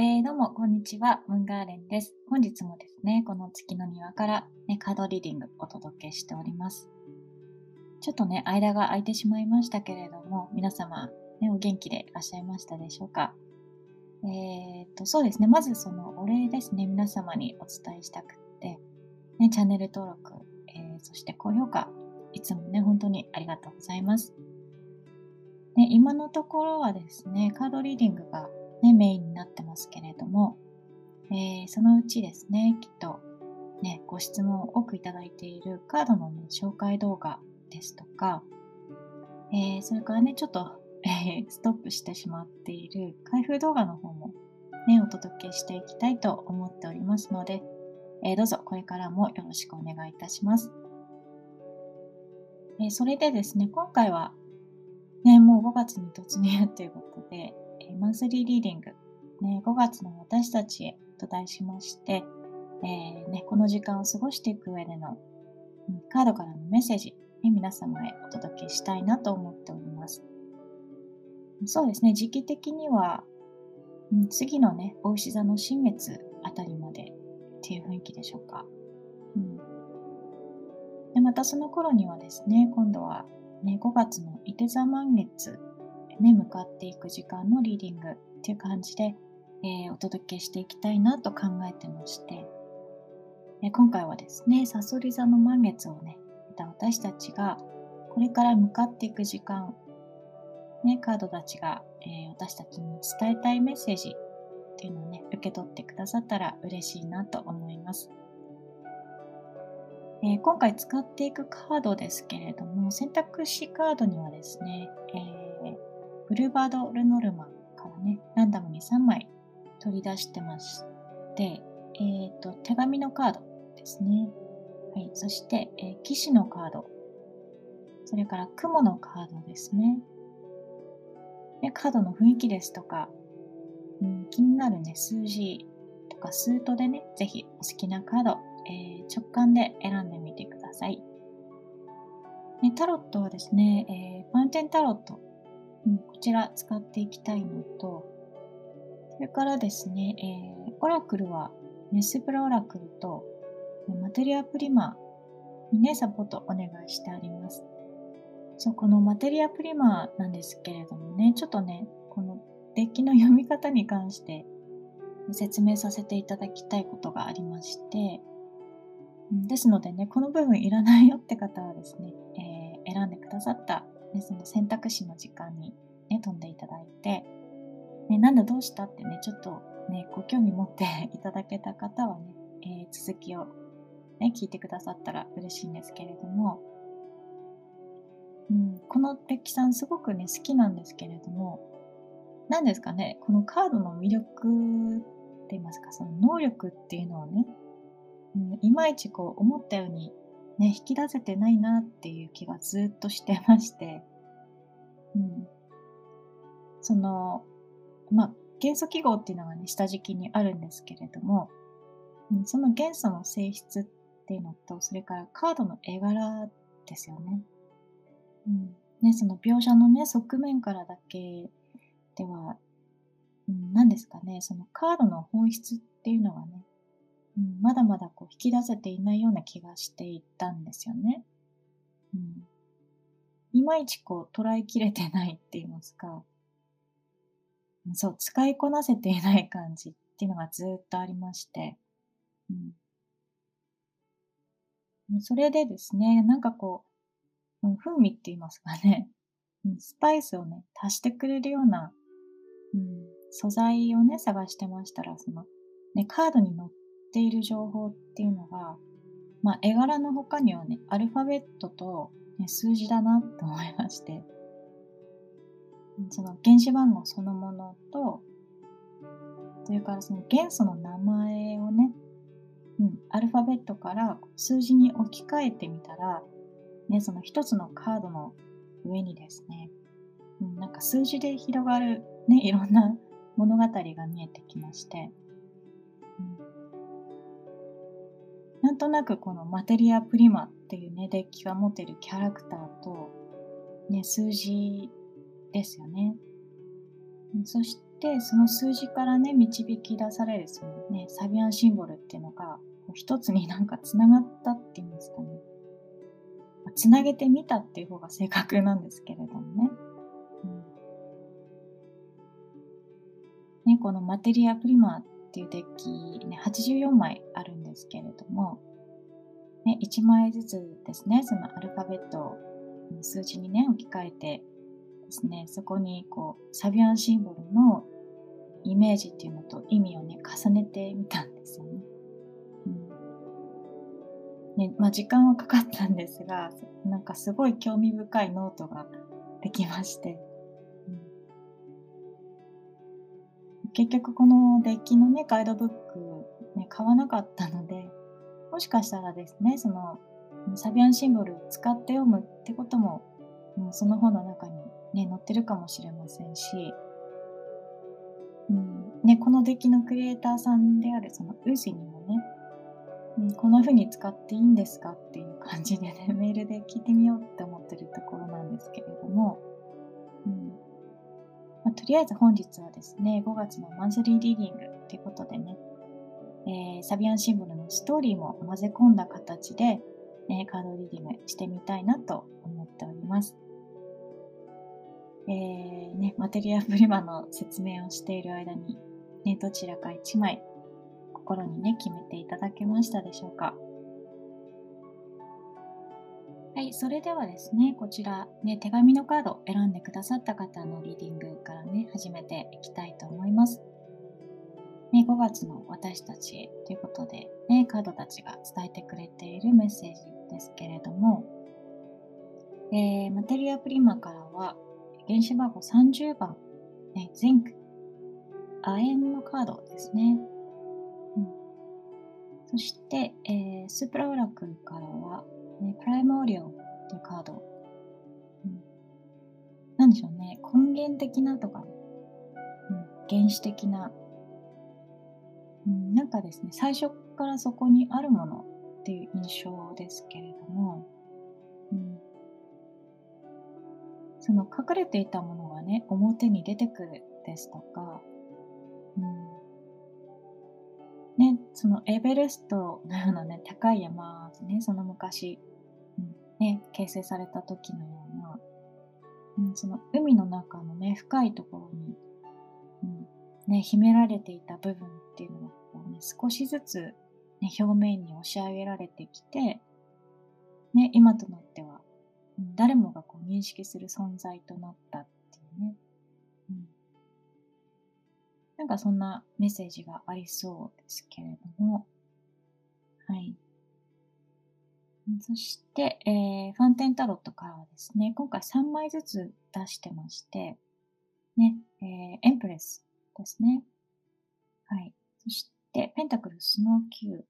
えー、どうも、こんにちは。ムンガーレンです。本日もですね、この月の庭から、ね、カードリーディングお届けしております。ちょっとね、間が空いてしまいましたけれども、皆様、ね、お元気でいらっしゃいましたでしょうか？えー、と、そうですね、まずそのお礼ですね、皆様にお伝えしたくって、ね、チャンネル登録、えー、そして高評価、いつもね、本当にありがとうございます。ね、今のところはですね、カードリーディングがね、メインになってますけれども、えー、そのうちですね、きっとね、ご質問を多くいただいているカードの、ね、紹介動画ですとか、えー、それからね、ちょっと、えー、ストップしてしまっている開封動画の方もね、お届けしていきたいと思っておりますので、え、どうぞこれからもよろしくお願いいたします。えそれでですね、今回は、ね、もう5月に突入ということで、マンスリーリーディング、ね、5月の私たちへと題しまして、えー、ね、この時間を過ごしていく上での、カードからのメッセージ、ね、皆様へお届けしたいなと思っております。そうですね、時期的には、うん、次のね、大牛座の新月あたりまでっていう雰囲気でしょうか。うん、でまたその頃にはですね、今度は、ね、5月の伊手座満月ね、向かっていく時間のリーディングっていう感じで、えー、お届けしていきたいなと考えてまして、え今回はですね、サソリ座の満月をね、た私たちがこれから向かっていく時間、ね、カードたちが、えー、私たちに伝えたいメッセージっていうのをね、受け取ってくださったら嬉しいなと思います。えー、今回使っていくカードですけれども、選択肢カードにはですね、えーブルバド・ルノルマからね、ランダムに3枚取り出してまして、え、ー、と、手紙のカードですね。はい。そして、えー、騎士のカード。それから雲のカードですね。でカードの雰囲気ですとか、うん、気になるね、数字とかスートでね、ぜひお好きなカード、えー、直感で選んでみてください。ね、タロットはですね、えー、ファンテンタロット、こちら使っていきたいのと、それからですね、えー、オラクルはメスプラオラクルとマテリアプリマにね、サポートお願いしてあります。そう、このマテリアプリマなんですけれどもね、ちょっとね、このデッキの読み方に関して説明させていただきたいことがありまして、ですのでね、この部分いらないよって方はですね、えー、選んでくださったね、その選択肢の時間に、ね、飛んでいただいて、ね、なんだどうしたってね、ちょっとね、ご興味持っていただけた方はね、えー、続きを、ね、聞いてくださったら嬉しいんですけれども、うん、このデッキさんすごくね、好きなんですけれども、何ですかね、このカードの魅力って言いますか、その能力っていうのをね、うん、いまいちこう思ったようにね、引き出せてないなっていう気がずっとしてまして、うん。その、まあ、元素記号っていうのがね、下敷きにあるんですけれども、うん、その元素の性質っていうのと、それからカードの絵柄ですよね。うん。ね、その描写のね、側面からだけでは、うん、何ですかね、そのカードの本質っていうのがね、まだまだこう引き出せていないような気がしていたんですよね。うん、いまいちこう捉えきれてないって言いますか、そう、使いこなせていない感じっていうのがずっとありまして、うん、それでですね、なんかこう、風味って言いますかね、スパイスをね、足してくれるような、うん、素材をね、探してましたら、その、ね、カードに載っている情報っていうのが、まあ、絵柄の他にはね、アルファベットと、ね、数字だなと思いまして、その原子番号そのものと、それからその元素の名前をね、うん、アルファベットから数字に置き換えてみたら、ね、その一つのカードの上にですね、うん、なんか数字で広がる、ね、いろんな物語が見えてきまして、なんとなくこのマテリアプリマっていうね、デッキが持てるキャラクターと、ね、数字ですよね。そしでその数字からね導き出されるその、ね、サビアンシンボルっていうのが一つになんかつながったっていうんですかね。つなげてみたっていう方が正確なんですけれどもね,、うん、ねこのマテリアプリマていうデッキ、ね、84枚あるんですけれども、ね、1枚ずつですねそのアルファベットを数字にね置き換えてですね、そこにこうサビアンシンボルのイメージっていうのと意味をね、重ねてみたんですよね。うん、ねまあ、時間はかかったんですが、なんかすごい興味深いノートができまして、結局このデッキのね、ガイドブック、ね、買わなかったので、もしかしたらですね、そのサビアンシンボル使って読むってことも、もうその本の中にね、載ってるかもしれませんし、うんね、このデッキのクリエイターさんであるそのウジにもね、うん、こんな風に使っていいんですかっていう感じでね、メールで聞いてみようって思ってるところなんですけれども、うん、とりあえず本日はですね、5月のマンスリーリーディングっていうことでね、えー、サビアンシンボルのストーリーも混ぜ込んだ形で、えー、カードリーディングしてみたいなと思っております。えー、ね、マテリアプリマの説明をしている間に、ね、どちらか1枚心にね、決めていただけましたでしょうか。はい、それではですね、こちら、ね、手紙のカードを選んでくださった方のリーディングからね、始めていきたいと思います。ね、5月の私たちということで、ね、カードたちが伝えてくれているメッセージですけれども、えー、マテリアプリマからは、原子番号30番、ね、ゼンク、亜鉛のカードですね。うん、そして、えー、スープラオラクルからは、ね、プライモーリオというカード。うん、なんでしょうね、根源的なとか、うん、原始的な、うん、なんかですね、最初からそこにあるものっていう印象ですけれども、うん。その隠れていたものがね、表に出てくるですとか、うん、ね、そのエベレストのようなね、高い山ね、その昔、ね、形成された時のような、うん、その海の中のね、深いところに、うんね、秘められていた部分っていうのがこう、ね、少しずつ、ね、表面に押し上げられてきて、ね、今となってはうん誰もがこう認識する存在となったっていうね、うん、なんかそんなメッセージがありそうですけれども、はい。そして、えー、ファンテンタロットからはですね、今回3枚ずつ出してまして、ね、えー、エンプレスですね。はい。そして、ペンタクルスノーキュー。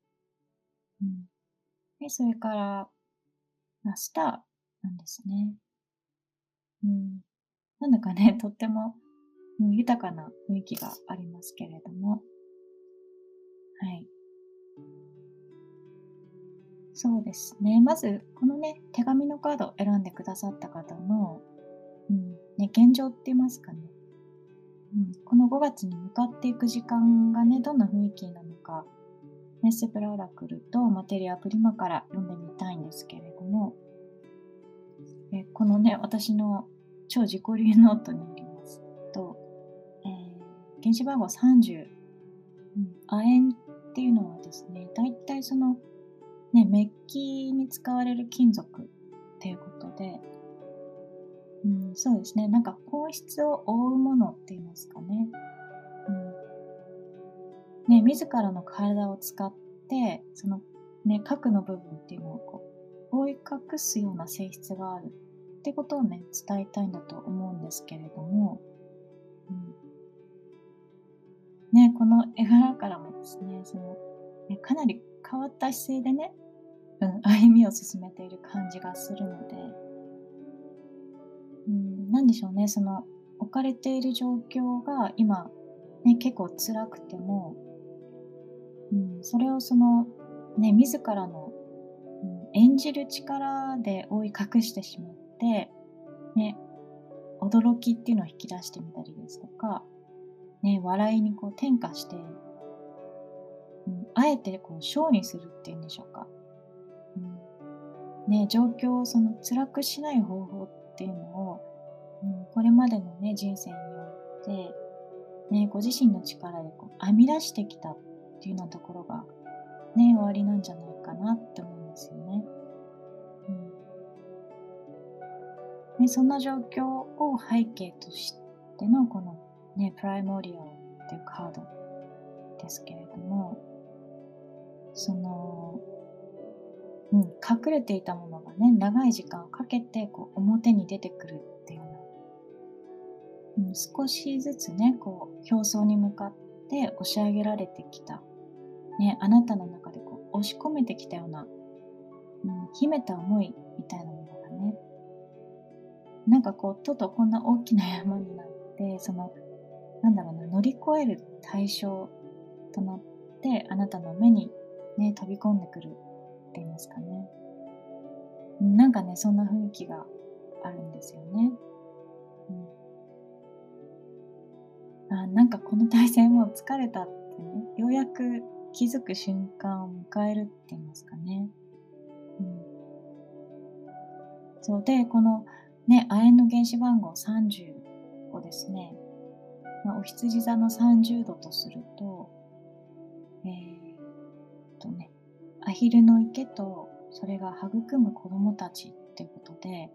うん。で、それから、スター、なんですね。うん。なんだかね、とっても、うん、豊かな雰囲気がありますけれども。はい。そうですね。まず、このね、手紙のカードを選んでくださった方の、うん、ね、現状って言いますかね。うん、この5月に向かっていく時間がね、どんな雰囲気なのか、ネスプラオラクルとマテリアプリマから読んでみたいんですけれども、えこのね、私の超自己流ノートによりますと、えー、原子番号30、うん、亜鉛っていうのはですね、大体その、ね、メッキに使われる金属っていうことで、うん、そうですね、なんか本質を覆うものって言いますかね。うん、ね、自らの体を使って、そのね、核の部分っていうのをこう覆い隠すような性質があるってことをね、伝えたいんだと思うんですけれども、うん、ね、この絵柄からもですね、その、ね、かなり変わった姿勢でね、うん、歩みを進めている感じがするので、うん、なんでしょうね、その置かれている状況が今、ね、結構辛くても、うん、それをその、ね、自らのうん演じる力で覆い隠してしまって、ね、驚きっていうのを引き出してみたりですとか、ね、笑いにこう転化して、うん、あえてこうショーにするっていうんでしょうか。うんね、状況をその辛くしない方法っていうのを、うん、これまでのね、人生において、ね、ご自身の力でこう編み出してきたっていうようなところが、ね、終わりなんじゃないかなって思うんですよね。うん、ねそんな状況を背景としてのこのね、プライモリアルっていうカードですけれども、その、うん、隠れていたものがね、長い時間をかけてこう表に出てくるっていうような、うん、少しずつね、こう、表層に向かって押し上げられてきた、ね、あなたの中でこう押し込めてきたような、うん、秘めた思いみたいなものがね、なんかこう、とうとうこんな大きな山になって、そのなんだろうな、乗り越える対象となって、あなたの目にね、飛び込んでくるって言いますかね。なんかね、そんな雰囲気があるんですよね。うん、あなんかこの体勢もう疲れたってね、ようやく気づく瞬間を迎えるって言いますかね。うん、そうで、このね、亜鉛の原子番号35ですね。まあ、お羊座の30度とすると、アヒルの池とそれが育む子供たちっていうことで、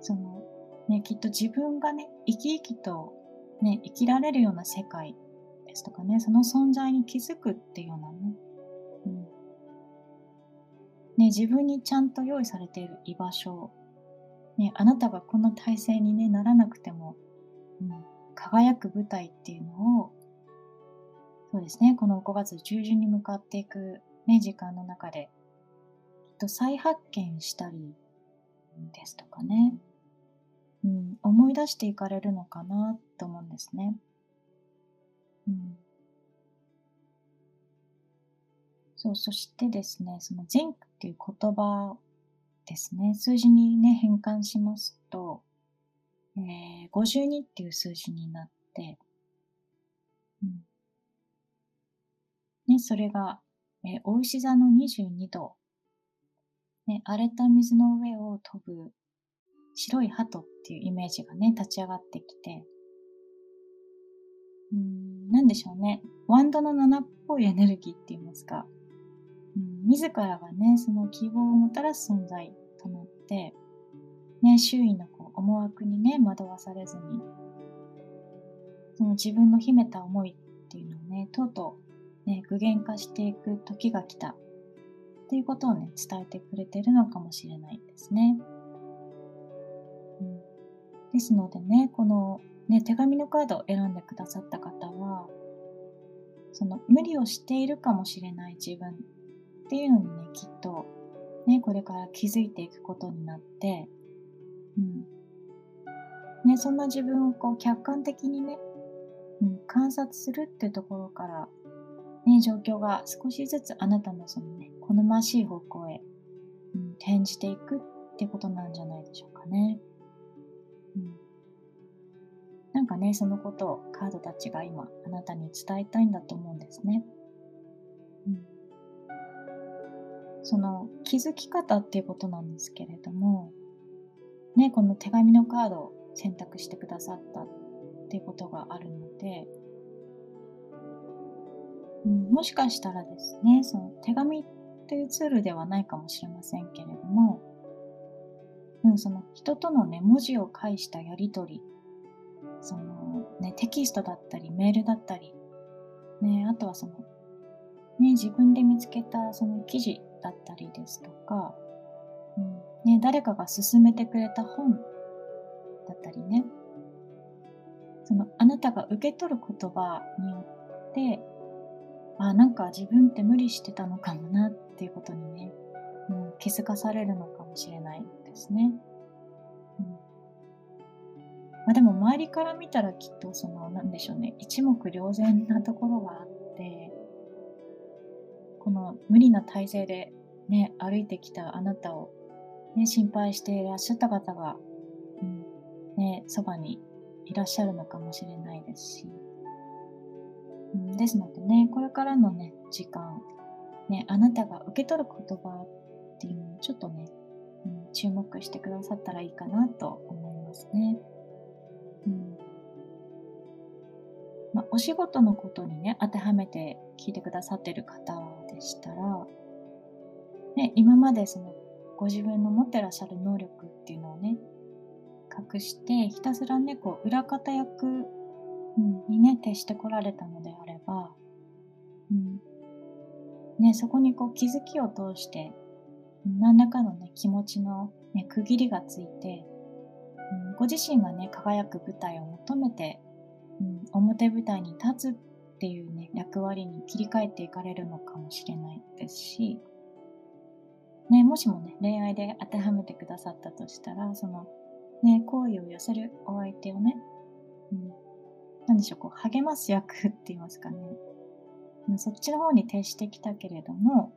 その、ね、きっと自分がね、生き生きとね、生きられるような世界ですとかね、その存在に気づくっていうようなね、うん。ね、自分にちゃんと用意されている居場所、ね、あなたがこの体制に、ね、ならなくても、うん、輝く舞台っていうのを、そうですね、この5月中旬に向かっていく、ね、時間の中で、と再発見したりですとかね、うん、思い出していかれるのかなと思うんですね。うん、そう、そしてですね、その前っていう言葉ですね、数字にね、変換しますと、えー、52っていう数字になって、うん。ね、それが、えー、お牛座の22度、ね、荒れた水の上を飛ぶ白い鳩っていうイメージがね、立ち上がってきて、うん、なんでしょうね。ワンドの7っぽいエネルギーって言いますか、うん、自らがね、その希望をもたらす存在となって、ね、周囲のこう思惑にね、惑わされずに、その自分の秘めた思いっていうのをね、とうとうね、具現化していく時が来た。っていうことをね、伝えてくれてるのかもしれないですね。うん、ですのでね、このね、手紙のカードを選んでくださった方は、その無理をしているかもしれない自分っていうのにね、きっとね、これから気づいていくことになって、うん、ね、そんな自分をこう客観的にね、うん、観察するっていうところから、ね、状況が少しずつあなたのそのね、好ましい方向へ、うん、転じていくってことなんじゃないでしょうかね。うん、なんかね、そのことをカードたちが今あなたに伝えたいんだと思うんですね。うん、その気づき方っていうことなんですけれども、ね、この手紙のカードを選択してくださったっていうことがあるので、うん、もしかしたらですね、その手紙というツールではないかもしれませんけれども、うん、その人とのね、文字を介したやりとり、そのね、テキストだったり、メールだったり、ね、あとはその、ね、自分で見つけたその記事だったりですとか、うんね、誰かが勧めてくれた本だったりね、そのあなたが受け取る言葉によって、あ、なんか自分って無理してたのかもなっていうことにね、うん、気づかされるのかもしれないですね。うん、まあ、でも周りから見たらきっとその、なんでしょうね、一目瞭然なところがあって、この無理な体勢でね、歩いてきたあなたを、ね、心配していらっしゃった方がね、そばにいらっしゃるのかもしれないですし、うん、ですのでね、これからのね、時間、ね、あなたが受け取る言葉っていうのをちょっとね、うん、注目してくださったらいいかなと思いますね。うんまあ、お仕事のことにね、当てはめて聞いてくださってる方でしたら、ね、今までそのご自分の持ってらっしゃる能力っていうのをね、隠して、ひたすらね、こう、裏方役、うん、にね、徹してこられたのであれば、うん、ね、そこにこう気づきを通して、何らかのね、気持ちの、ね、区切りがついて、うん、ご自身がね、輝く舞台を求めて、うん、表舞台に立つっていうね、役割に切り替えていかれるのかもしれないですし、ね、もしもね、恋愛で当てはめてくださったとしたら、その、ね、好意を寄せるお相手をね、うん、何でしょう、こう、励ます役って言いますかね。そっちの方に徹してきたけれども、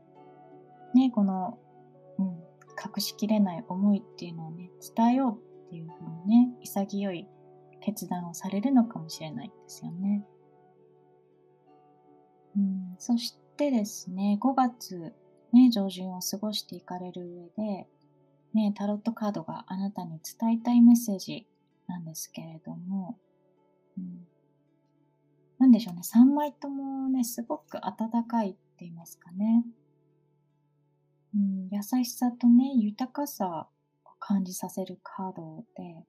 ね、この、うん、隠しきれない思いっていうのをね、伝えようっていうふうにね、潔い決断をされるのかもしれないですよね。うん、そしてですね、5月ね、上旬を過ごしていかれる上で、ね、タロットカードがあなたに伝えたいメッセージなんですけれども、うん、なんでしょうね、3枚ともね、すごく温かいって言いますかね。うん、優しさとね、豊かさを感じさせるカードで、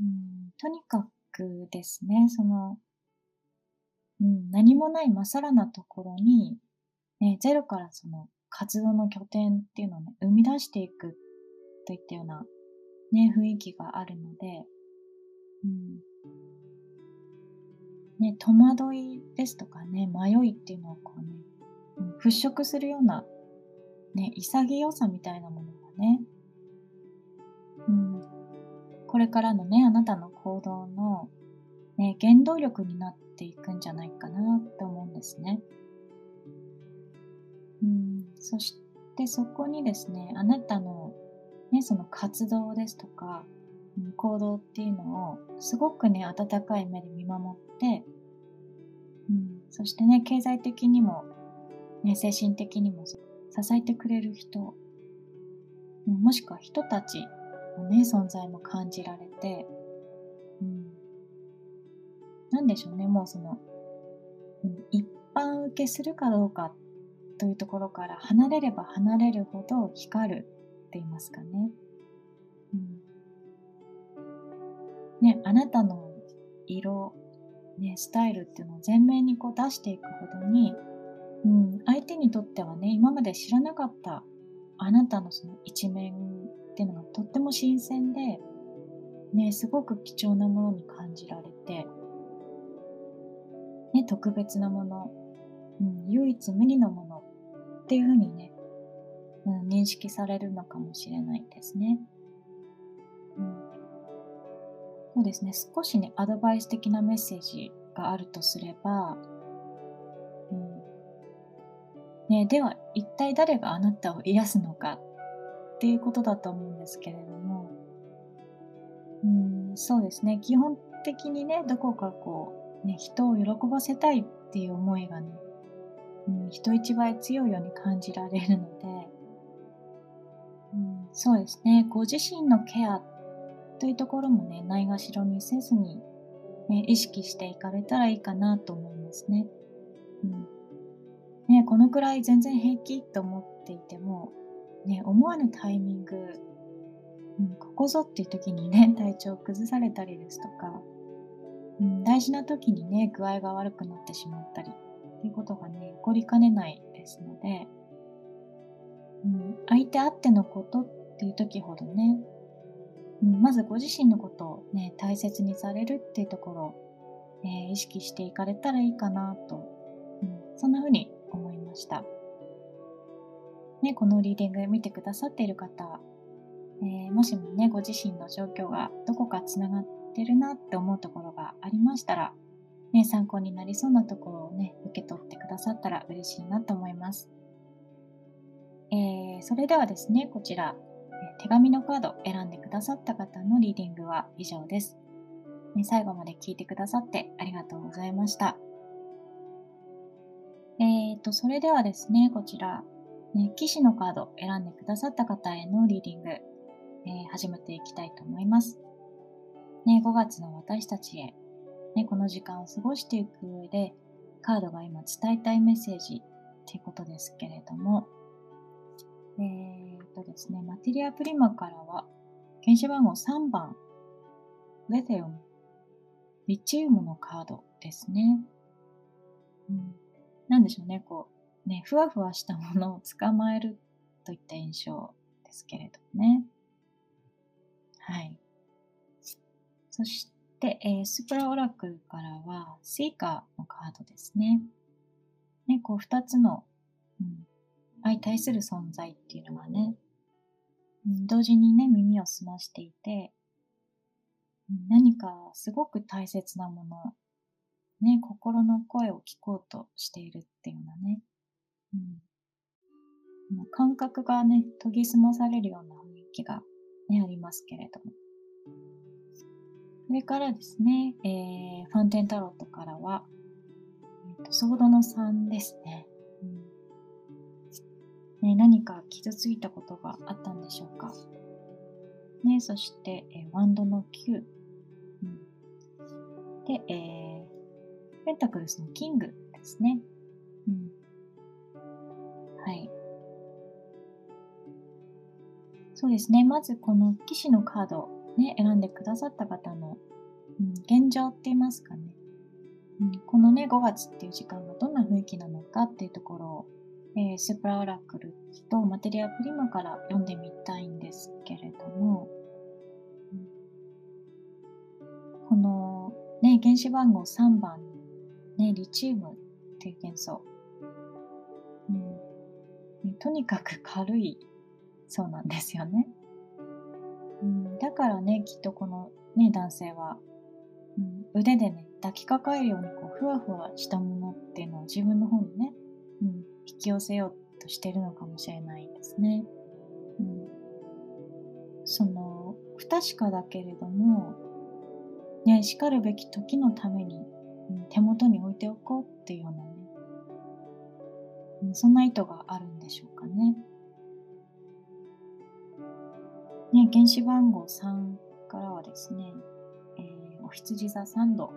うん、とにかくですね、その、うん、何もないまさらなところに、ね、ゼロからその活動の拠点っていうのをね、生み出していくといったようなね、雰囲気があるので、うん。ね、戸惑いですとかね、迷いっていうのをこうね、うん、払拭するような、ね、潔さみたいなものがね、うん、これからのね、あなたの行動の、ね、原動力になっていくんじゃないかなって思うんですね。うん、そしてそこにですね、あなたの、ね、その活動ですとか、行動っていうのをすごくね、温かい目で見守って、うん、そしてね、経済的にも、ね、精神的にも支えてくれる人、もしくは人たちのね、存在も感じられて、うん、なんでしょうね、もうその、一般受けするかどうかというところから離れれば離れるほど光るって言いますかね。ね、あなたの色、ね、スタイルっていうのを前面にこう出していくほどに、うん、相手にとってはね、今まで知らなかったあなたのその一面っていうのがとっても新鮮で、ね、すごく貴重なものに感じられて、ね、特別なもの、うん、唯一無二のものっていうふうにね、うん、認識されるのかもしれないですね。うん、そうですね、少しね、アドバイス的なメッセージがあるとすれば、うん。ね、では一体誰があなたを癒すのかっていうことだと思うんですけれども、うん、そうですね、基本的にね、どこかこう、ね、人を喜ばせたいっていう思いがね、うん、人一倍強いように感じられるので、うん、そうですね、ご自身のケアってというところもね、ないがしろにせずに、ね、意識していかれたらいいかなと思いますね。うんね、このくらい全然平気と思っていても、ね、思わぬタイミング、うん、ここぞっていう時にね、体調を崩されたりですとか、うん、大事な時にね、具合が悪くなってしまったり、っていうことがね、起こりかねないですので、うん、相手あってのことっていう時ほどね、うん、まずご自身のことをね、大切にされるっていうところを、え、意識していかれたらいいかなと、うん、そんな風に思いました。ね、このリーディングを見てくださっている方、えー、もしもね、ご自身の状況がどこかつながってるなって思うところがありましたら、ね、参考になりそうなところをね、受け取ってくださったら嬉しいなと思います。えー、それではですね、こちら、手紙のカード選んでくださった方のリーディングは以上です。最後まで聞いてくださってありがとうございました。えっ、ー、と、それではですね、こちら、ね、騎士のカード選んでくださった方へのリーディング、えー、始めていきたいと思います。ね、5月の私たちへ、ね、この時間を過ごしていく上で、カードが今伝えたいメッセージっていうことですけれども、えー、とですね、マテリアプリマからは、原子番号3番、レテオム、リチウムのカードですね。うん、なんでしょうね、こう、ね、ふわふわしたものを捕まえるといった印象ですけれどもね。はい。そして、えー、スプラオラクルからは、セイカーのカードですね。ね、こう、二つの、うん、相対する存在っていうのがね、うん、同時にね、耳を澄ましていて、何かすごく大切なもの、ね、心の声を聞こうとしているっていうようなね、うん、感覚がね、研ぎ澄まされるような雰囲気が、ね、ありますけれども。それからですね、えー、ファンテンタロットからは、ソードの3ですね。ね、何か傷ついたことがあったんでしょうか？ね、そして、えー、ワンドの9、うん、で、えー、ペンタクルスのキングですね。うん、はい。そうですね。まずこの騎士のカード、ね、選んでくださった方の、うん、現状って言いますかね、うん。このね、5月っていう時間がどんな雰囲気なのかっていうところをえー、スープラオラクルとマテリアプリマから読んでみたいんですけれども、この、ね、原子番号3番、ね、リチウムっていう元素、うん、とにかく軽いそうなんですよね。うん、だからね、きっとこの、ね、男性は、うん、腕でね、抱きかかえるようにこうふわふわしたものっていうのを自分の方にね、うん、引き寄せようとしてるのかもしれないですね。うん、その不確かだけれども、ね、しかるべき時のために、うん、手元に置いておこうっていうようなね、うん、そんな意図があるんでしょうかね。ね、原子番号3からはですね、えー、お羊座3度、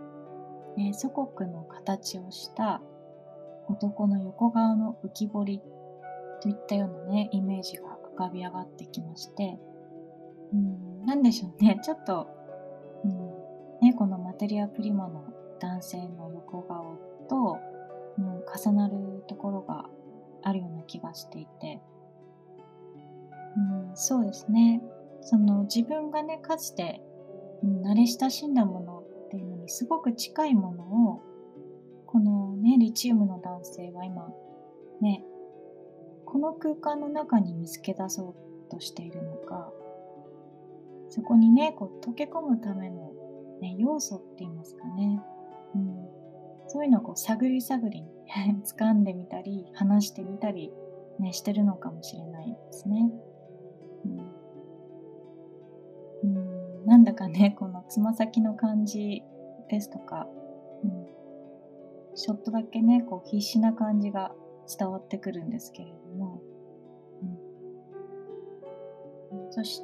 えー、祖国の形をした男の横顔の浮き彫りといったようなね、イメージが浮かび上がってきまして、うん、なんでしょうね、ちょっと、うん、ね、このマテリアプリマの男性の横顔と、うん、重なるところがあるような気がしていて、うん、そうですね、その自分がね、かつて、うん、慣れ親しんだものっていうのにすごく近いものをね、リチウムの男性は今、ね、この空間の中に見つけ出そうとしているのか、そこにね、こう溶け込むための、ね、要素って言いますかね。うん、そういうのをこう探り探りに 掴んでみたり、話してみたり、ね、してるのかもしれないですね。うん、なんだかね、このつま先の感じですとか、ちょっとだけね、こう必死な感じが伝わってくるんですけれども、うん、そし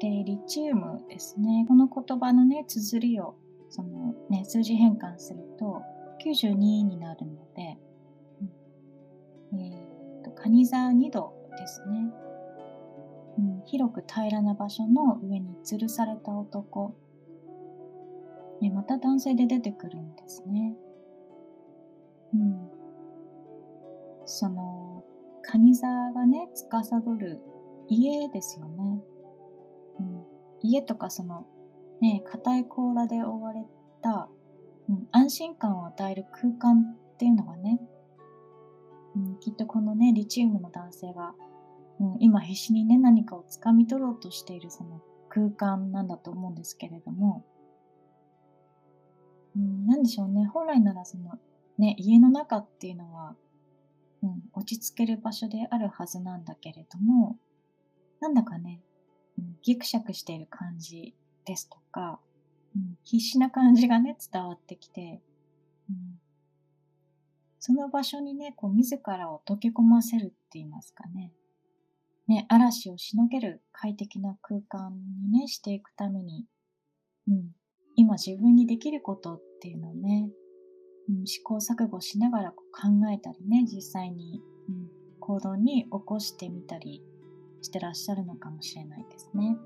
て、リチウムですね。この言葉のね、綴りを、そのね、数字変換すると、92になるので、うん、えっ、ー、と、カニ座2度ですね。うん、広く平らな場所の上に吊るされた男。ね、また男性で出てくるんですね。うん、その蟹座がね司る家ですよね、うん、家とかそのね硬い甲羅で覆われた、うん、安心感を与える空間っていうのがね、うん、きっとこのねリチウムの男性が、うん、今必死にね何かを掴み取ろうとしているその空間なんだと思うんですけれども、うん、何でしょうね。本来ならそのね、家の中っていうのは、うん、落ち着ける場所であるはずなんだけれども、なんだかね、うん、ギクシャクしている感じですとか、うん、必死な感じがね、伝わってきて、うん、その場所にね、こう自らを溶け込ませるって言いますかね。ね、嵐をしのげる快適な空間にね、していくために、うん、今自分にできることっていうのをね、試行錯誤しながら考えたりね、実際に、うん、行動に起こしてみたりしてらっしゃるのかもしれないですね。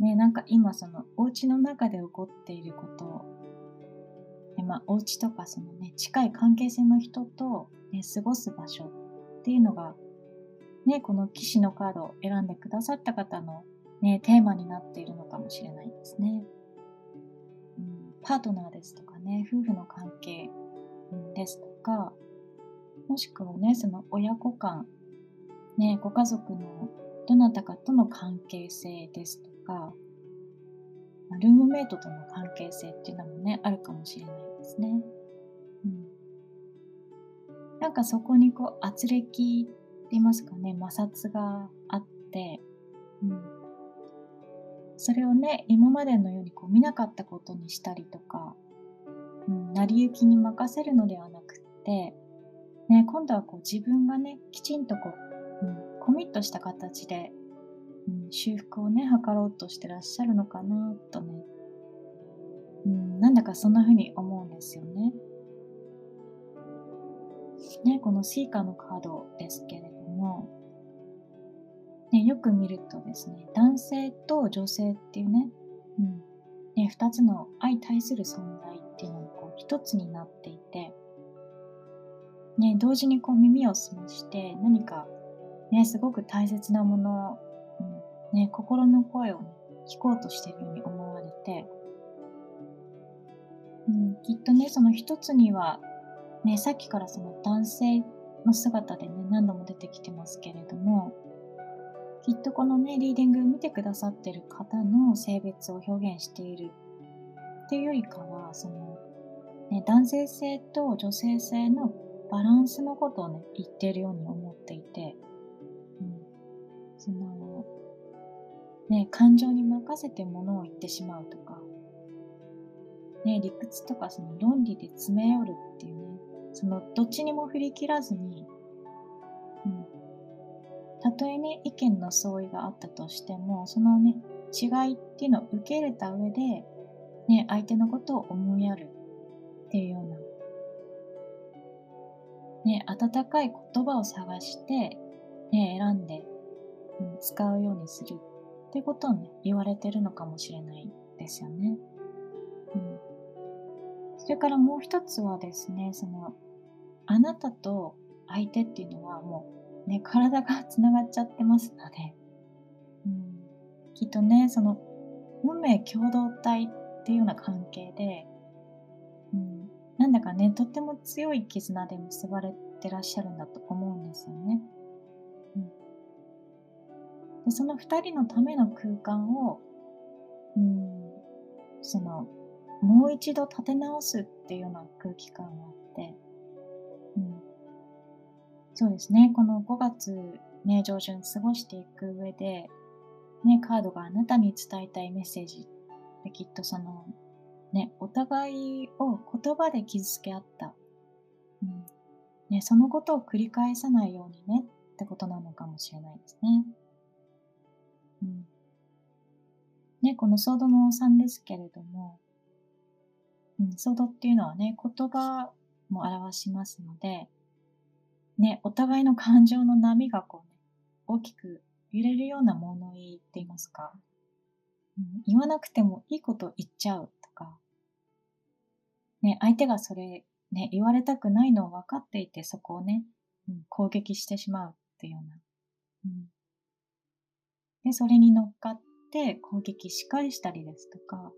うん、ね、なんか今そのお家の中で起こっていることで、まあ、お家とかそのね、近い関係性の人と、ね、過ごす場所っていうのが、ね、この騎士のカードを選んでくださった方の、ね、テーマになっているのかもしれないですね。パートナーですとかね、夫婦の関係ですとか、もしくはね、その親子間、ね、ご家族のどなたかとの関係性ですとか、ルームメイトとの関係性っていうのもね、あるかもしれないですね。うん。なんかそこにこう、圧力って言いますかね、摩擦があって、うん。それをね、今までのようにこう見なかったことにしたりとか、うん、成り行きに任せるのではなくって、ね、今度はこう自分がね、きちんとこう、うん、コミットした形で、うん、修復をね、図ろうとしてらっしゃるのかなとね、うん、なんだかそんな風に思うんですよね。ね、このシーカーのカードですけれども、ね、よく見るとですね、男性と女性っていうね、うん、ね、二つの相対する存在っていうのがこう一つになっていて、ね、同時にこう耳を澄まして何か、ね、すごく大切なものを、うんね、心の声を、ね、聞こうとしているように思われて、うん、きっとねその一つには、ね、さっきからその男性の姿でね何度も出てきてますけれどもきっとこのねリーディング見てくださってる方の性別を表現しているっていうよりかはその、ね、男性性と女性性のバランスのことをね、言ってるように思っていて、うん、その、ね、感情に任せてものを言ってしまうとか、ね、理屈とかその論理で詰め寄るっていうね、そのどっちにも振り切らずに、たとえね、意見の相違があったとしても、そのね、違いっていうのを受け入れた上で、ね、相手のことを思いやるっていうようなね、温かい言葉を探して、ね、選んで、うん、使うようにするってことをね、言われてるのかもしれないですよね。うん。それからもう一つはですね、その、あなたと相手っていうのはもうね、体がつながっちゃってますので、うん、きっとね、その、運命共同体っていうような関係で、うん。なんだかね、とっても強い絆で結ばれてらっしゃるんだと思うんですよね。うん、でその2人のための空間を、うん、その、もう一度立て直すっていうような空気感があって、うん、そうですね、この5月、ね、上旬過ごしていく上で、ね、カードがあなたに伝えたいメッセージできっとそのね、お互いを言葉で傷つけ合った。うんね、そのことを繰り返さないようにねってことなのかもしれないですね。うん。ね、このソードの3ですけれども、うん、ソードっていうのはね、言葉も表しますので、ね、お互いの感情の波がこうね、大きく揺れるような物言いって言いますか、うん、言わなくてもいいこと言っちゃうとか、ね、相手がそれ、ね、言われたくないのを分かっていて、そこをね、うん、攻撃してしまうっていうような。うん、で、それに乗っかって攻撃し返したりですとか、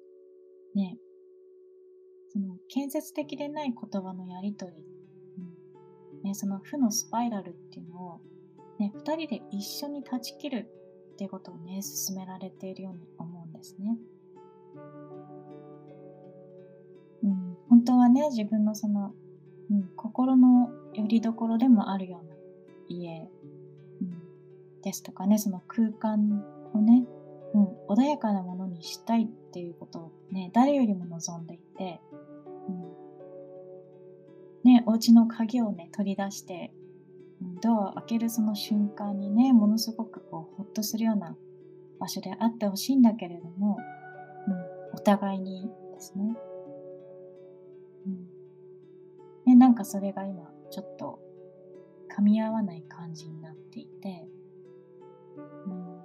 ね、その建設的でない言葉のやりとり、うんね、その負のスパイラルっていうのを、ね、二人で一緒に断ち切るっていうことをね、進められているように思うんですね。うん本当はね、自分のその、うん、心の拠り所でもあるような家、うん、ですとかね、その空間をね、うん、穏やかなものにしたいっていうことをね、誰よりも望んでいて、ね、お家の鍵をね、取り出して、ドアを開けるその瞬間にね、ものすごくこう、ほっとするような場所であってほしいんだけれども、うん、お互いにですね。うん。ね、なんかそれが今、ちょっと噛み合わない感じになっていて、うん、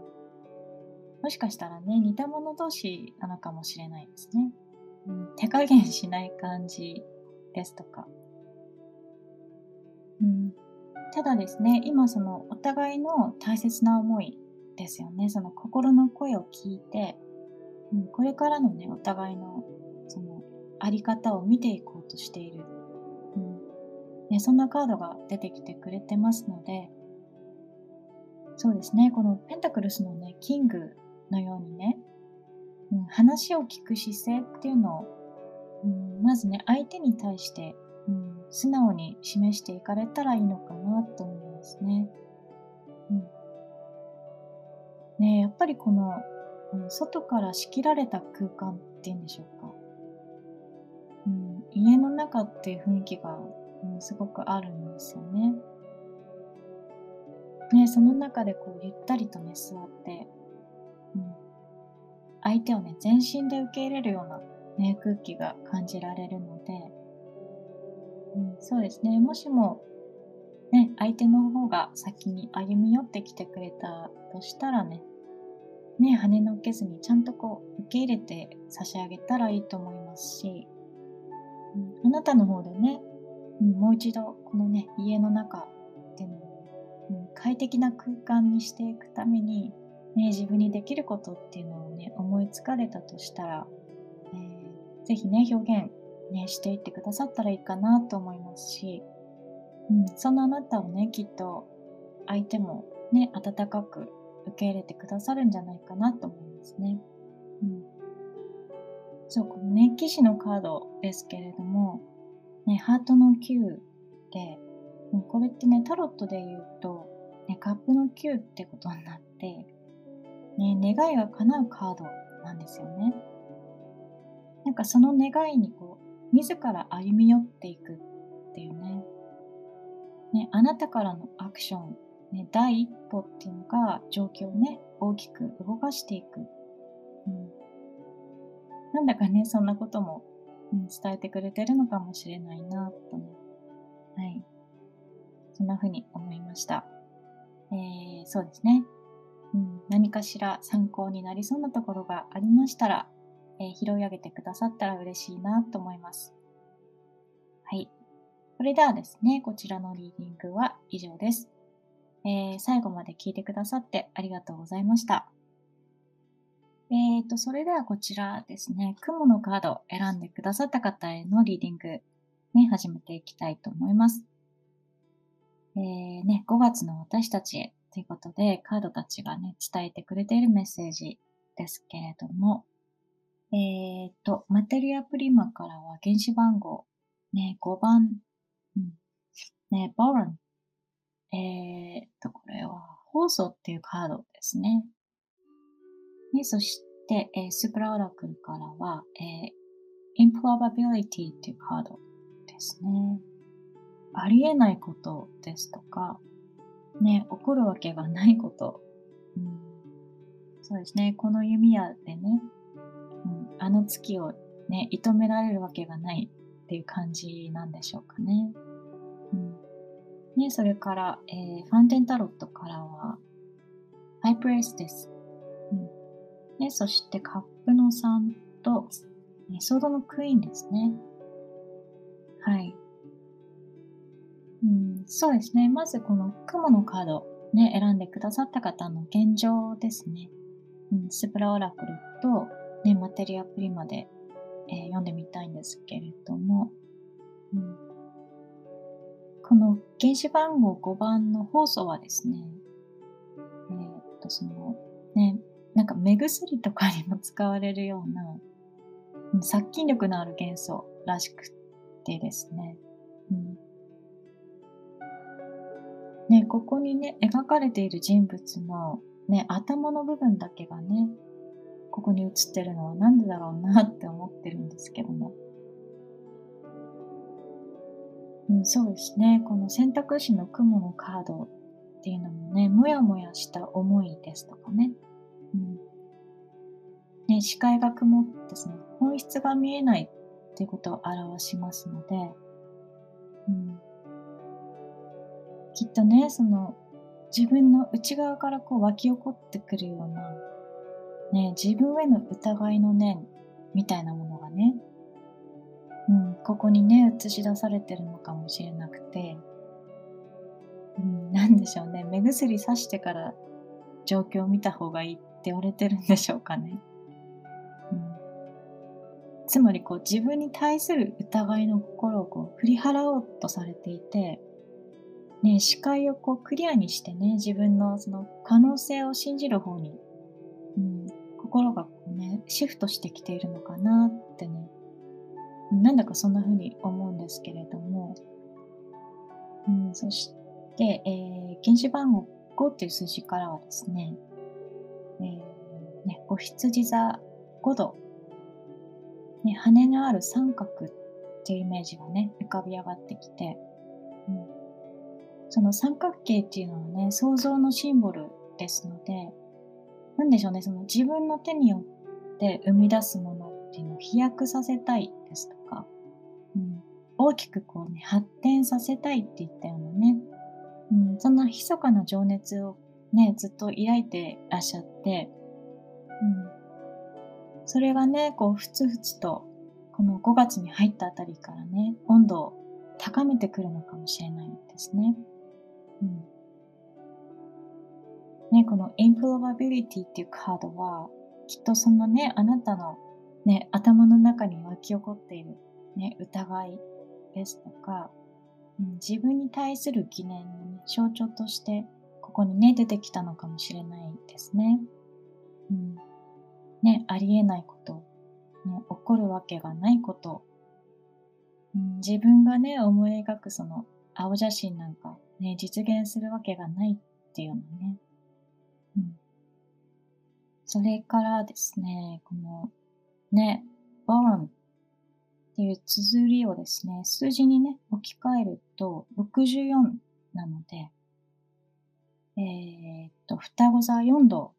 もしかしたらね、似た者同士なのかもしれないですね。うん、手加減しない感じですとか、うん、ただですね、今そのお互いの大切な思いですよね、その心の声を聞いて、うん、これからのね、お互いのそのあり方を見ていこうとしている、うん。ね、そんなカードが出てきてくれてますので、そうですね、このペンタクルスのね、キングのようにね、うん、話を聞く姿勢っていうのを、うん、まずね、相手に対してうん、素直に示していかれたらいいのかなと思いますね。うん、ねやっぱりこの、うん、外から仕切られた空間っていうんでしょうか。うん、家の中っていう雰囲気が、うん、すごくあるんですよね。ねその中でこうゆったりとね座って、うん、相手をね全身で受け入れるような、ね、空気が感じられるので、うん、そうですね。もしも、ね、相手の方が先に歩み寄ってきてくれたとしたらね、ね、跳ねのけずにちゃんとこう受け入れて差し上げたらいいと思いますし、うん、あなたの方でね、うん、もう一度このね、家の中っていうのを、うん、快適な空間にしていくために、ね、自分にできることっていうのをね、思いつかれたとしたら、えー、ぜひね、表現ね、していってくださったらいいかなと思いますし、うん、そんなあなたをね、きっと相手もね、温かく受け入れてくださるんじゃないかなと思いますね。うん。そう、このね、騎士のカードですけれども、ね、ハートの9で、これってね、タロットで言うと、ね、カップの9ってことになって、ね、願いが叶うカードなんですよね。なんかその願いにこう自ら歩み寄っていくっていうね。ね、あなたからのアクション、ね、第一歩っていうのが状況をね、大きく動かしていく。うん、なんだかね、そんなことも、うん、伝えてくれてるのかもしれないな、とね。はい。そんな風に思いました。えー、そうですね。うん、何かしら参考になりそうなところがありましたら、え、拾い上げてくださったら嬉しいなと思います。はい。それではですね、こちらのリーディングは以上です。えー、最後まで聞いてくださってありがとうございました。えーと、それではこちらですね、雲のカードを選んでくださった方へのリーディング、ね、始めていきたいと思います。えー、ね、5月の私たちへということで、カードたちがね、伝えてくれているメッセージですけれども、えっ、ー、と、マテリアプリマからは原子番号、ね、5番、うん、ね、ボラン。えっ、ー、と、これは、放送っていうカードですね。ねそして、えー、スプラオラクルからは、えー、improbability っていうカードですね。ありえないことですとか、ね、起こるわけがないこと。うん、そうですね。この弓矢でね、あの月をね、射止められるわけがないっていう感じなんでしょうかね。うん。ね、それから、えー、ファンテンタロットからは、ハイプレイスです。うん。ね、そしてカップの3と、ソードのクイーンですね。はい。うん、そうですね。まずこの雲のカード、ね、選んでくださった方の現状ですね。うん、スプラオラクルと、ね、マテリアプリマで、えー、読んでみたいんですけれども、うん、この原子番号5番の放送はですね、えー、っと、その、ね、なんか目薬とかにも使われるような、殺菌力のある元素らしくてですね、うん、ね、ここにね、描かれている人物のね、頭の部分だけがね、ここに映ってるのはなんでだろうなって思ってるんですけども。うん、そうですね。この選択肢の雲のカードっていうのもね、もやもやした思いですとかね。うん。ね、視界が曇ってですね、本質が見えないっていうことを表しますので、うん。きっとね、その、自分の内側からこう湧き起こってくるような、ね、自分への疑いの念みたいなものがね、うん、ここにね、映し出されてるのかもしれなくて、うん、なんでしょうね、目薬さしてから状況を見た方がいいって言われてるんでしょうかね。うん、つまりこう自分に対する疑いの心をこう振り払おうとされていて、ね、視界をこうクリアにしてね、自分のその可能性を信じる方に、うん、心がこうね、シフトしてきているのかなってね、なんだかそんな風に思うんですけれども、うん、そして、えー、原子番号5っていう数字からはですね、えー、ね、お羊座5度、ね、羽のある三角っていうイメージがね、浮かび上がってきて、うん、その三角形っていうのはね、想像のシンボルですので、なんでしょうね、その自分の手によって生み出すものっていうのを飛躍させたいですとか、うん、大きくこうね、発展させたいっていったようなね、うん、そんな密かな情熱をね、ずっと抱いてらっしゃって、うん、それがね、こう、ふつふつと、この5月に入ったあたりからね、温度を高めてくるのかもしれないですね。うん。ね、この Improbability っていうカードは、きっとそのね、あなたのね、頭の中に湧き起こっている、ね、疑いですとか、うん、自分に対する疑念の、ね、象徴として、ここにね、出てきたのかもしれないですね。うん。ね、ありえないこと、ね、起こるわけがないこと、うん、自分がね、思い描くその青写真なんか、ね、実現するわけがないっていうのね。うん。それからですね、このね、born っていう綴りをですね、数字にね、置き換えると64なので、えー、っと、双子座4度、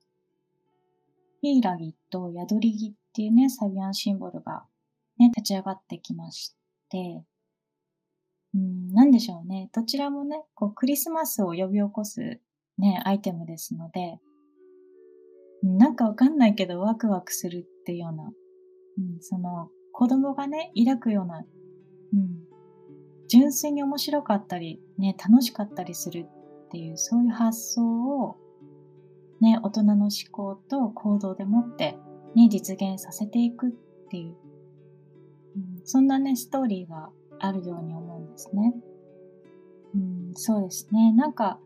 ヒイラギとヤドリギっていうね、サビアンシンボルがね、立ち上がってきまして、うん、なんでしょうね。どちらもね、こう、クリスマスを呼び起こすね、アイテムですので、なんかわかんないけどワクワクするっていうようなうん、その子供がね、抱くような、うん、純粋に面白かったり、ね、楽しかったりするっていう、そういう発想を、ね、大人の思考と行動でもって、ね、実現させていくっていう、うん、そんなね、ストーリーがあるように思うんですね。うん、そうですね。なんか、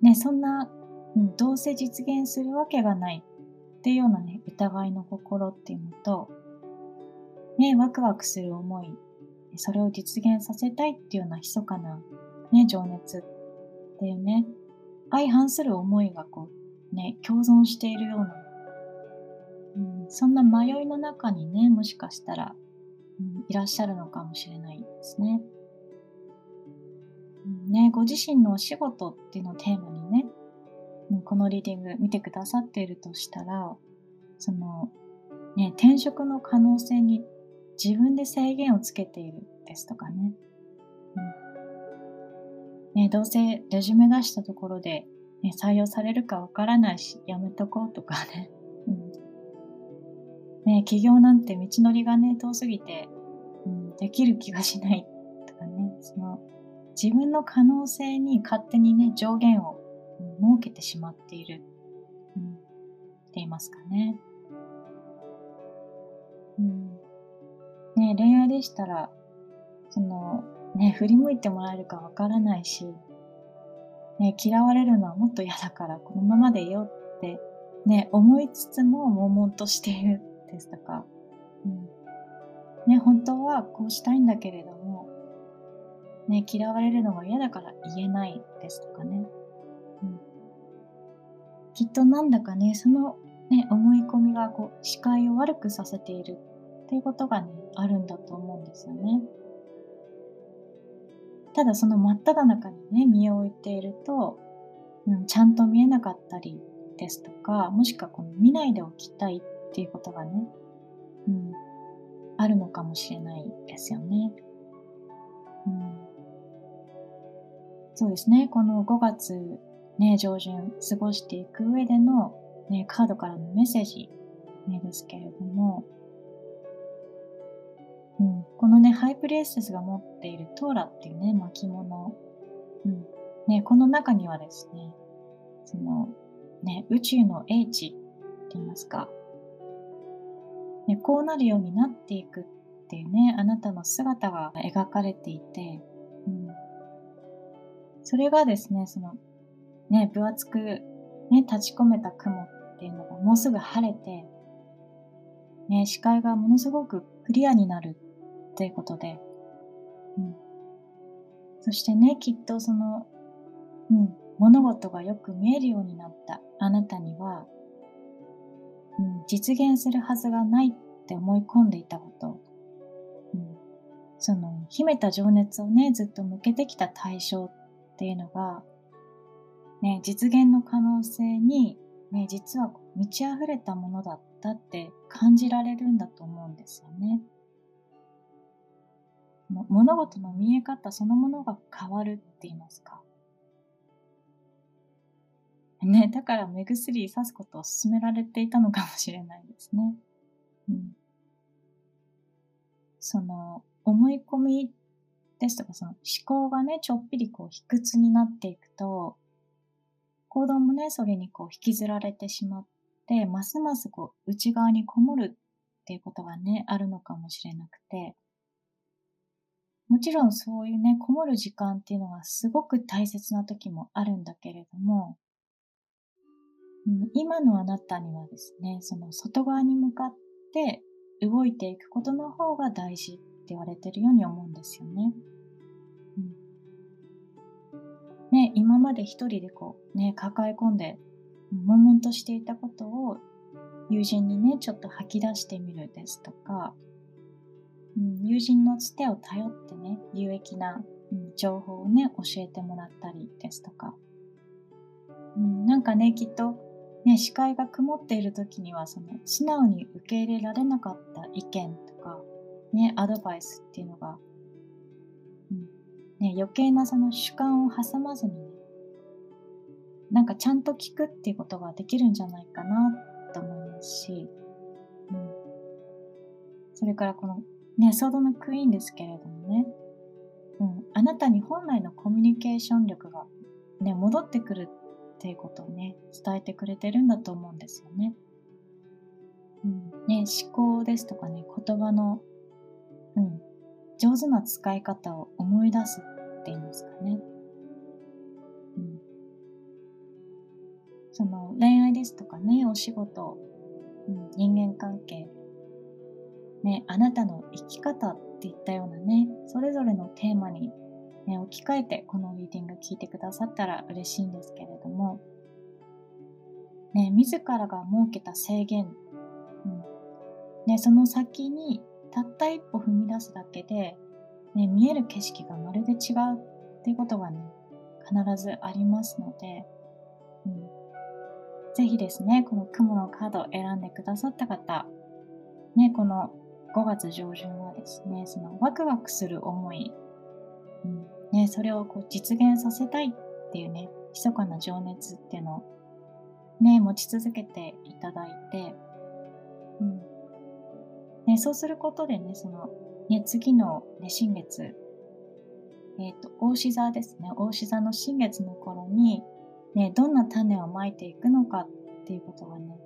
ね、そんな、うん、どうせ実現するわけがないっていうようなね、疑いの心っていうのと、ね、ワクワクする思い、それを実現させたいっていうような密かな、ね、情熱っていうね、相反する思いがこう、ね、共存しているような、うん、そんな迷いの中にね、もしかしたら、うん、いらっしゃるのかもしれないですね。ね、ご自身のお仕事っていうのをテーマにね、このリーディング見てくださっているとしたら、その、ね、転職の可能性に自分で制限をつけているですとかね。うん、ねどうせレジュメ出したところで、ね、採用されるかわからないし、やめとこうとかね。うん、ね起業なんて道のりがね、遠すぎて、うん、できる気がしないとかね。その自分の可能性に勝手にね、上限を設けてしまっている、うん、って言いますかね。うん、ね恋愛でしたら、その、ね、振り向いてもらえるかわからないし、ね、嫌われるのはもっと嫌だからこのままでいよって、ね、思いつつも悶々としているですとか、うん、ね、本当はこうしたいんだけれども、ね、嫌われるのが嫌だから言えないですとかね。きっとなんだかね、そのね、思い込みがこう視界を悪くさせているっていうことがね、あるんだと思うんですよね。ただその真っ只中にね、身を置いていると、うん、ちゃんと見えなかったりですとか、もしくはこの見ないでおきたいっていうことがね、うん、あるのかもしれないですよね。うん、そうですね、この5月、ね、上旬過ごしていく上での、ね、カードからのメッセージ、ね、ですけれども、うん、このね、ハイプレイスが持っているトーラっていうね、巻物、うんね、この中にはですね、その、ね、宇宙の英知って言いますか、ね、こうなるようになっていくっていうね、あなたの姿が描かれていて、うん、それがですね、その、ね、分厚く、ね、立ち込めた雲っていうのがもうすぐ晴れて、ね、視界がものすごくクリアになるっていうことで、うん。そしてね、きっとその、うん、物事がよく見えるようになったあなたには、うん、実現するはずがないって思い込んでいたこと、うん、その秘めた情熱をねずっと向けてきた対象っていうのが、ね、実現の可能性に、ね、実は満ち溢れたものだったって感じられるんだと思うんですよね。物事の見え方そのものが変わるって言いますか。ね、だから目薬さすことを勧められていたのかもしれないですね。うん。その、思い込みですとか、その思考がね、ちょっぴりこう、卑屈になっていくと、行動もね、それにこう、引きずられてしまって、ますますこう、内側にこもるっていうことがね、あるのかもしれなくて、もちろんそういうね、こもる時間っていうのがすごく大切な時もあるんだけれども、うん、今のあなたにはですね、その外側に向かって動いていくことの方が大事って言われてるように思うんですよね。ね、今まで一人でこうね、抱え込んで、悶々としていたことを友人にね、ちょっと吐き出してみるですとか、うん、友人のつてを頼ってね、有益な、うん、情報をね、教えてもらったりですとか、うん、なんかね、きっとね、視界が曇っている時にはその素直に受け入れられなかった意見とか、ね、アドバイスっていうのが、ね、余計なその主観を挟まずにね、なんかちゃんと聞くっていうことができるんじゃないかなと思いますし、うん、それからこのね、ソードのクイーンですけれどもね、うん、あなたに本来のコミュニケーション力が、ね、戻ってくるっていうことをね、伝えてくれてるんだと思うんですよね。うん、ね、思考ですとかね、言葉の、うん、上手な使い方を思い出すって言いますかね。うん、その恋愛ですとかね、お仕事、うん、人間関係、ね、あなたの生き方っていったようなね、それぞれのテーマにね、置き換えてこのリーディング聞いてくださったら嬉しいんですけれども、ね、自らが設けた制限、うんね、その先にたった一歩踏み出すだけで、ね、見える景色がまるで違うっていうことがね、必ずありますので、うん、ぜひですね、この雲のカードを選んでくださった方、ね、この5月上旬はですね、そのワクワクする思い、うんね、それをこう実現させたいっていうね、密かな情熱っていうのをね、持ち続けていただいて、うん。ね、そうすることでね、その、ね、次の、ね、新月、えっ、ー、と、大志座ですね、大志座の新月の頃に、ね、どんな種をまいていくのかっていうことがね、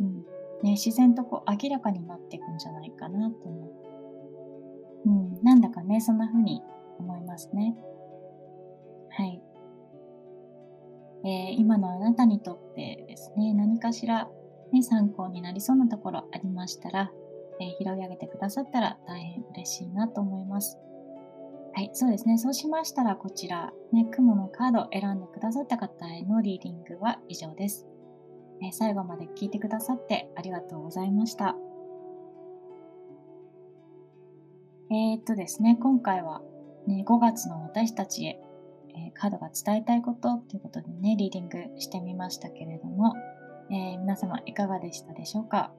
うん、ね、自然とこう明らかになっていくんじゃないかなとね、うん、なんだかね、そんな風に思いますね。はい。えー、今のあなたにとってですね、何かしら、ね、参考になりそうなところありましたら、えー、拾い上げてくださったら大変嬉しいなと思います。はい、そうですね。そうしましたら、こちら、ね、雲のカードを選んでくださった方へのリーディングは以上です。えー、最後まで聞いてくださってありがとうございました。えー、っとですね、今回は、ね、5月の私たちへ、えー、カードが伝えたいことということでね、リーディングしてみましたけれども、え、皆様いかがでしたでしょうか？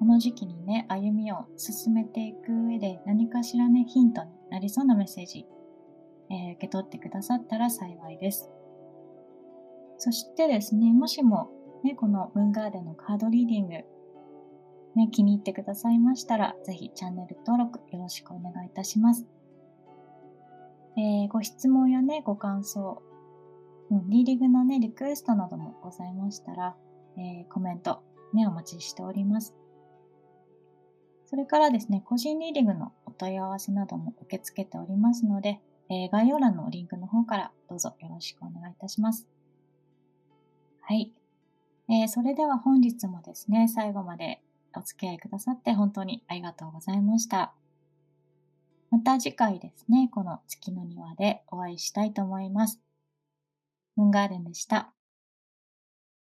この時期にね、歩みを進めていく上で何かしらね、ヒントになりそうなメッセージ、えー、受け取ってくださったら幸いです。そしてですね、もしも、ね、このムーンガーデンのカードリーディング、ね、気に入ってくださいましたら、ぜひチャンネル登録よろしくお願いいたします。えー、ご質問やね、ご感想、うん、リーディングのね、リクエストなどもございましたら、えー、コメント、ね、お待ちしております。それからですね、個人リーディングのお問い合わせなども受け付けておりますので、えー、概要欄のリンクの方からどうぞよろしくお願いいたします。はい。えー、それでは本日もですね、最後までお付き合いくださって本当にありがとうございました。また次回ですね、この月の庭でお会いしたいと思います。ムンガーデンでした。